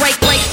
break, break.